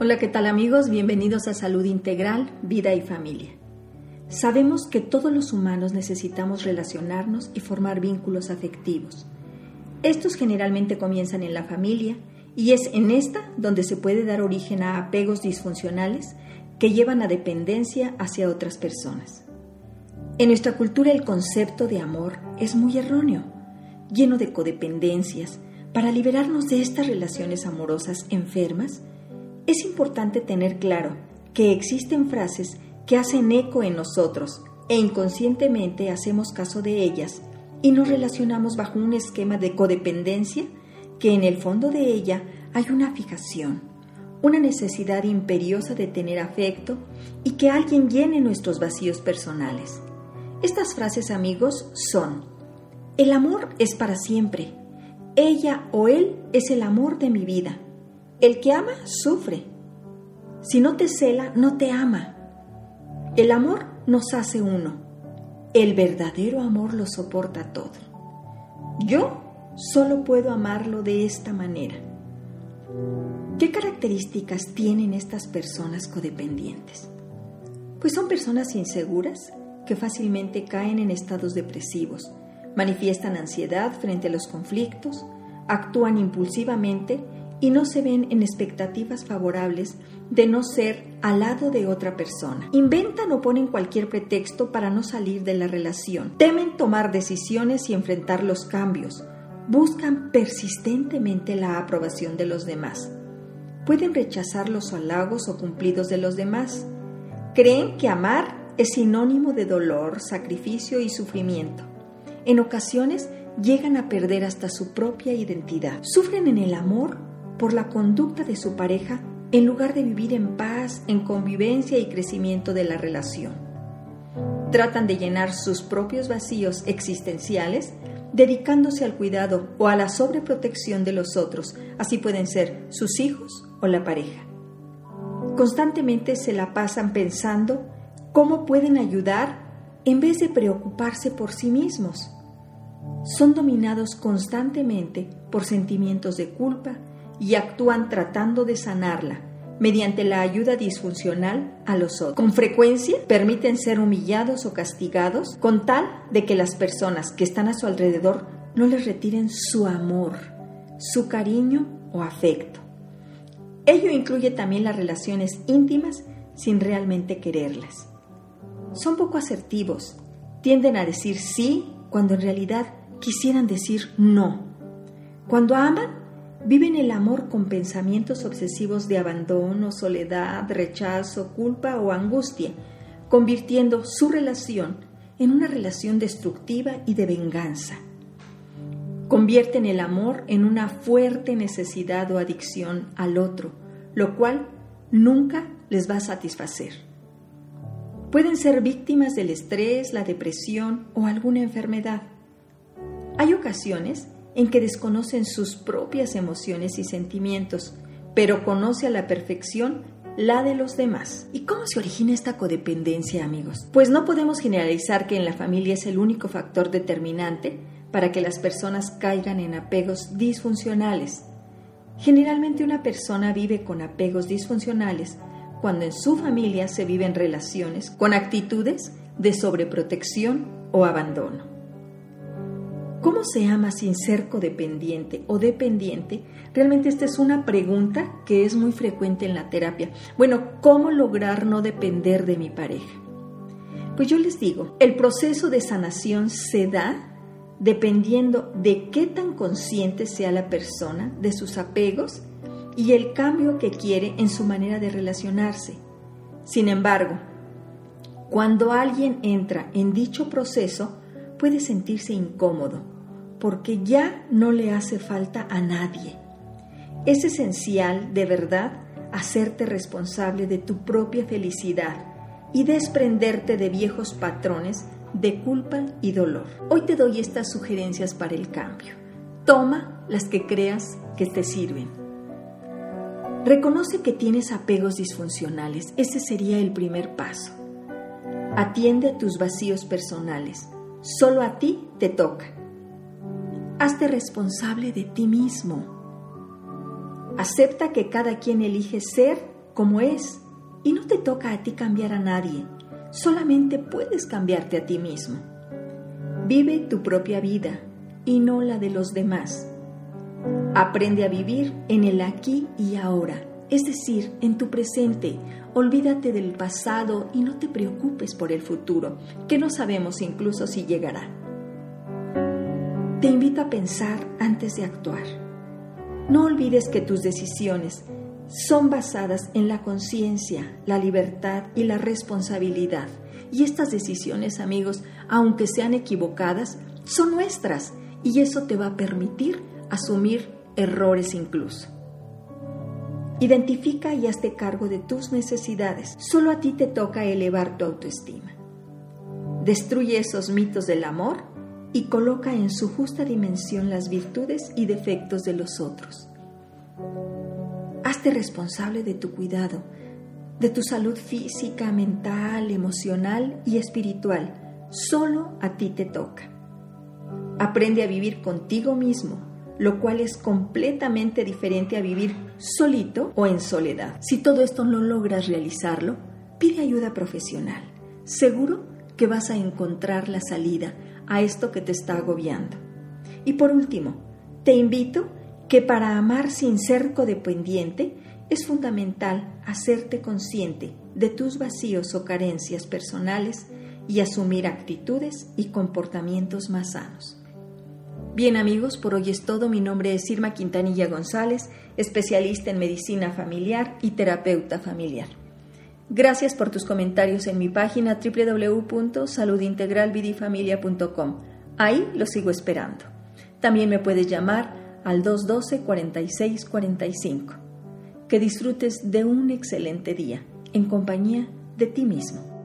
Hola, ¿qué tal amigos? Bienvenidos a Salud Integral, Vida y Familia. Sabemos que todos los humanos necesitamos relacionarnos y formar vínculos afectivos. Estos generalmente comienzan en la familia y es en esta donde se puede dar origen a apegos disfuncionales que llevan a dependencia hacia otras personas. En nuestra cultura el concepto de amor es muy erróneo, lleno de codependencias. Para liberarnos de estas relaciones amorosas enfermas, es importante tener claro que existen frases que hacen eco en nosotros e inconscientemente hacemos caso de ellas y nos relacionamos bajo un esquema de codependencia que en el fondo de ella hay una fijación, una necesidad imperiosa de tener afecto y que alguien llene nuestros vacíos personales. Estas frases, amigos, son, el amor es para siempre, ella o él es el amor de mi vida, el que ama sufre. Si no te cela, no te ama. El amor nos hace uno. El verdadero amor lo soporta todo. Yo solo puedo amarlo de esta manera. ¿Qué características tienen estas personas codependientes? Pues son personas inseguras que fácilmente caen en estados depresivos, manifiestan ansiedad frente a los conflictos, actúan impulsivamente y no se ven en expectativas favorables de no ser al lado de otra persona. Inventan o ponen cualquier pretexto para no salir de la relación. Temen tomar decisiones y enfrentar los cambios. Buscan persistentemente la aprobación de los demás. Pueden rechazar los halagos o cumplidos de los demás. Creen que amar es sinónimo de dolor, sacrificio y sufrimiento. En ocasiones llegan a perder hasta su propia identidad. Sufren en el amor por la conducta de su pareja en lugar de vivir en paz, en convivencia y crecimiento de la relación. Tratan de llenar sus propios vacíos existenciales dedicándose al cuidado o a la sobreprotección de los otros, así pueden ser sus hijos o la pareja. Constantemente se la pasan pensando cómo pueden ayudar en vez de preocuparse por sí mismos. Son dominados constantemente por sentimientos de culpa, y actúan tratando de sanarla mediante la ayuda disfuncional a los otros. Con frecuencia permiten ser humillados o castigados con tal de que las personas que están a su alrededor no les retiren su amor, su cariño o afecto. Ello incluye también las relaciones íntimas sin realmente quererlas. Son poco asertivos, tienden a decir sí cuando en realidad quisieran decir no. Cuando aman, viven el amor con pensamientos obsesivos de abandono, soledad, rechazo, culpa o angustia, convirtiendo su relación en una relación destructiva y de venganza. Convierten el amor en una fuerte necesidad o adicción al otro, lo cual nunca les va a satisfacer. Pueden ser víctimas del estrés, la depresión o alguna enfermedad. Hay ocasiones en que desconocen sus propias emociones y sentimientos, pero conoce a la perfección la de los demás. ¿Y cómo se origina esta codependencia, amigos? Pues no podemos generalizar que en la familia es el único factor determinante para que las personas caigan en apegos disfuncionales. Generalmente una persona vive con apegos disfuncionales cuando en su familia se viven relaciones con actitudes de sobreprotección o abandono. ¿Cómo se ama sin ser codependiente o dependiente? Realmente esta es una pregunta que es muy frecuente en la terapia. Bueno, ¿cómo lograr no depender de mi pareja? Pues yo les digo, el proceso de sanación se da dependiendo de qué tan consciente sea la persona de sus apegos y el cambio que quiere en su manera de relacionarse. Sin embargo, cuando alguien entra en dicho proceso, puede sentirse incómodo porque ya no le hace falta a nadie. Es esencial, de verdad, hacerte responsable de tu propia felicidad y desprenderte de viejos patrones de culpa y dolor. Hoy te doy estas sugerencias para el cambio. Toma las que creas que te sirven. Reconoce que tienes apegos disfuncionales. Ese sería el primer paso. Atiende tus vacíos personales. Solo a ti te toca. Hazte responsable de ti mismo. Acepta que cada quien elige ser como es y no te toca a ti cambiar a nadie, solamente puedes cambiarte a ti mismo. Vive tu propia vida y no la de los demás. Aprende a vivir en el aquí y ahora, es decir, en tu presente. Olvídate del pasado y no te preocupes por el futuro, que no sabemos incluso si llegará. Te invito a pensar antes de actuar. No olvides que tus decisiones son basadas en la conciencia, la libertad y la responsabilidad. Y estas decisiones, amigos, aunque sean equivocadas, son nuestras y eso te va a permitir asumir errores incluso. Identifica y hazte cargo de tus necesidades. Solo a ti te toca elevar tu autoestima. Destruye esos mitos del amor y coloca en su justa dimensión las virtudes y defectos de los otros. Hazte responsable de tu cuidado, de tu salud física, mental, emocional y espiritual. Solo a ti te toca. Aprende a vivir contigo mismo, lo cual es completamente diferente a vivir solito o en soledad. Si todo esto no logras realizarlo, pide ayuda profesional. Seguro que vas a encontrar la salida a esto que te está agobiando. Y por último, te invito que para amar sin ser codependiente es fundamental hacerte consciente de tus vacíos o carencias personales y asumir actitudes y comportamientos más sanos. Bien amigos, por hoy es todo. Mi nombre es Irma Quintanilla González, especialista en medicina familiar y terapeuta familiar. Gracias por tus comentarios en mi página www.saludintegralvidifamilia.com. Ahí los sigo esperando. También me puedes llamar al 212-4645. Que disfrutes de un excelente día en compañía de ti mismo.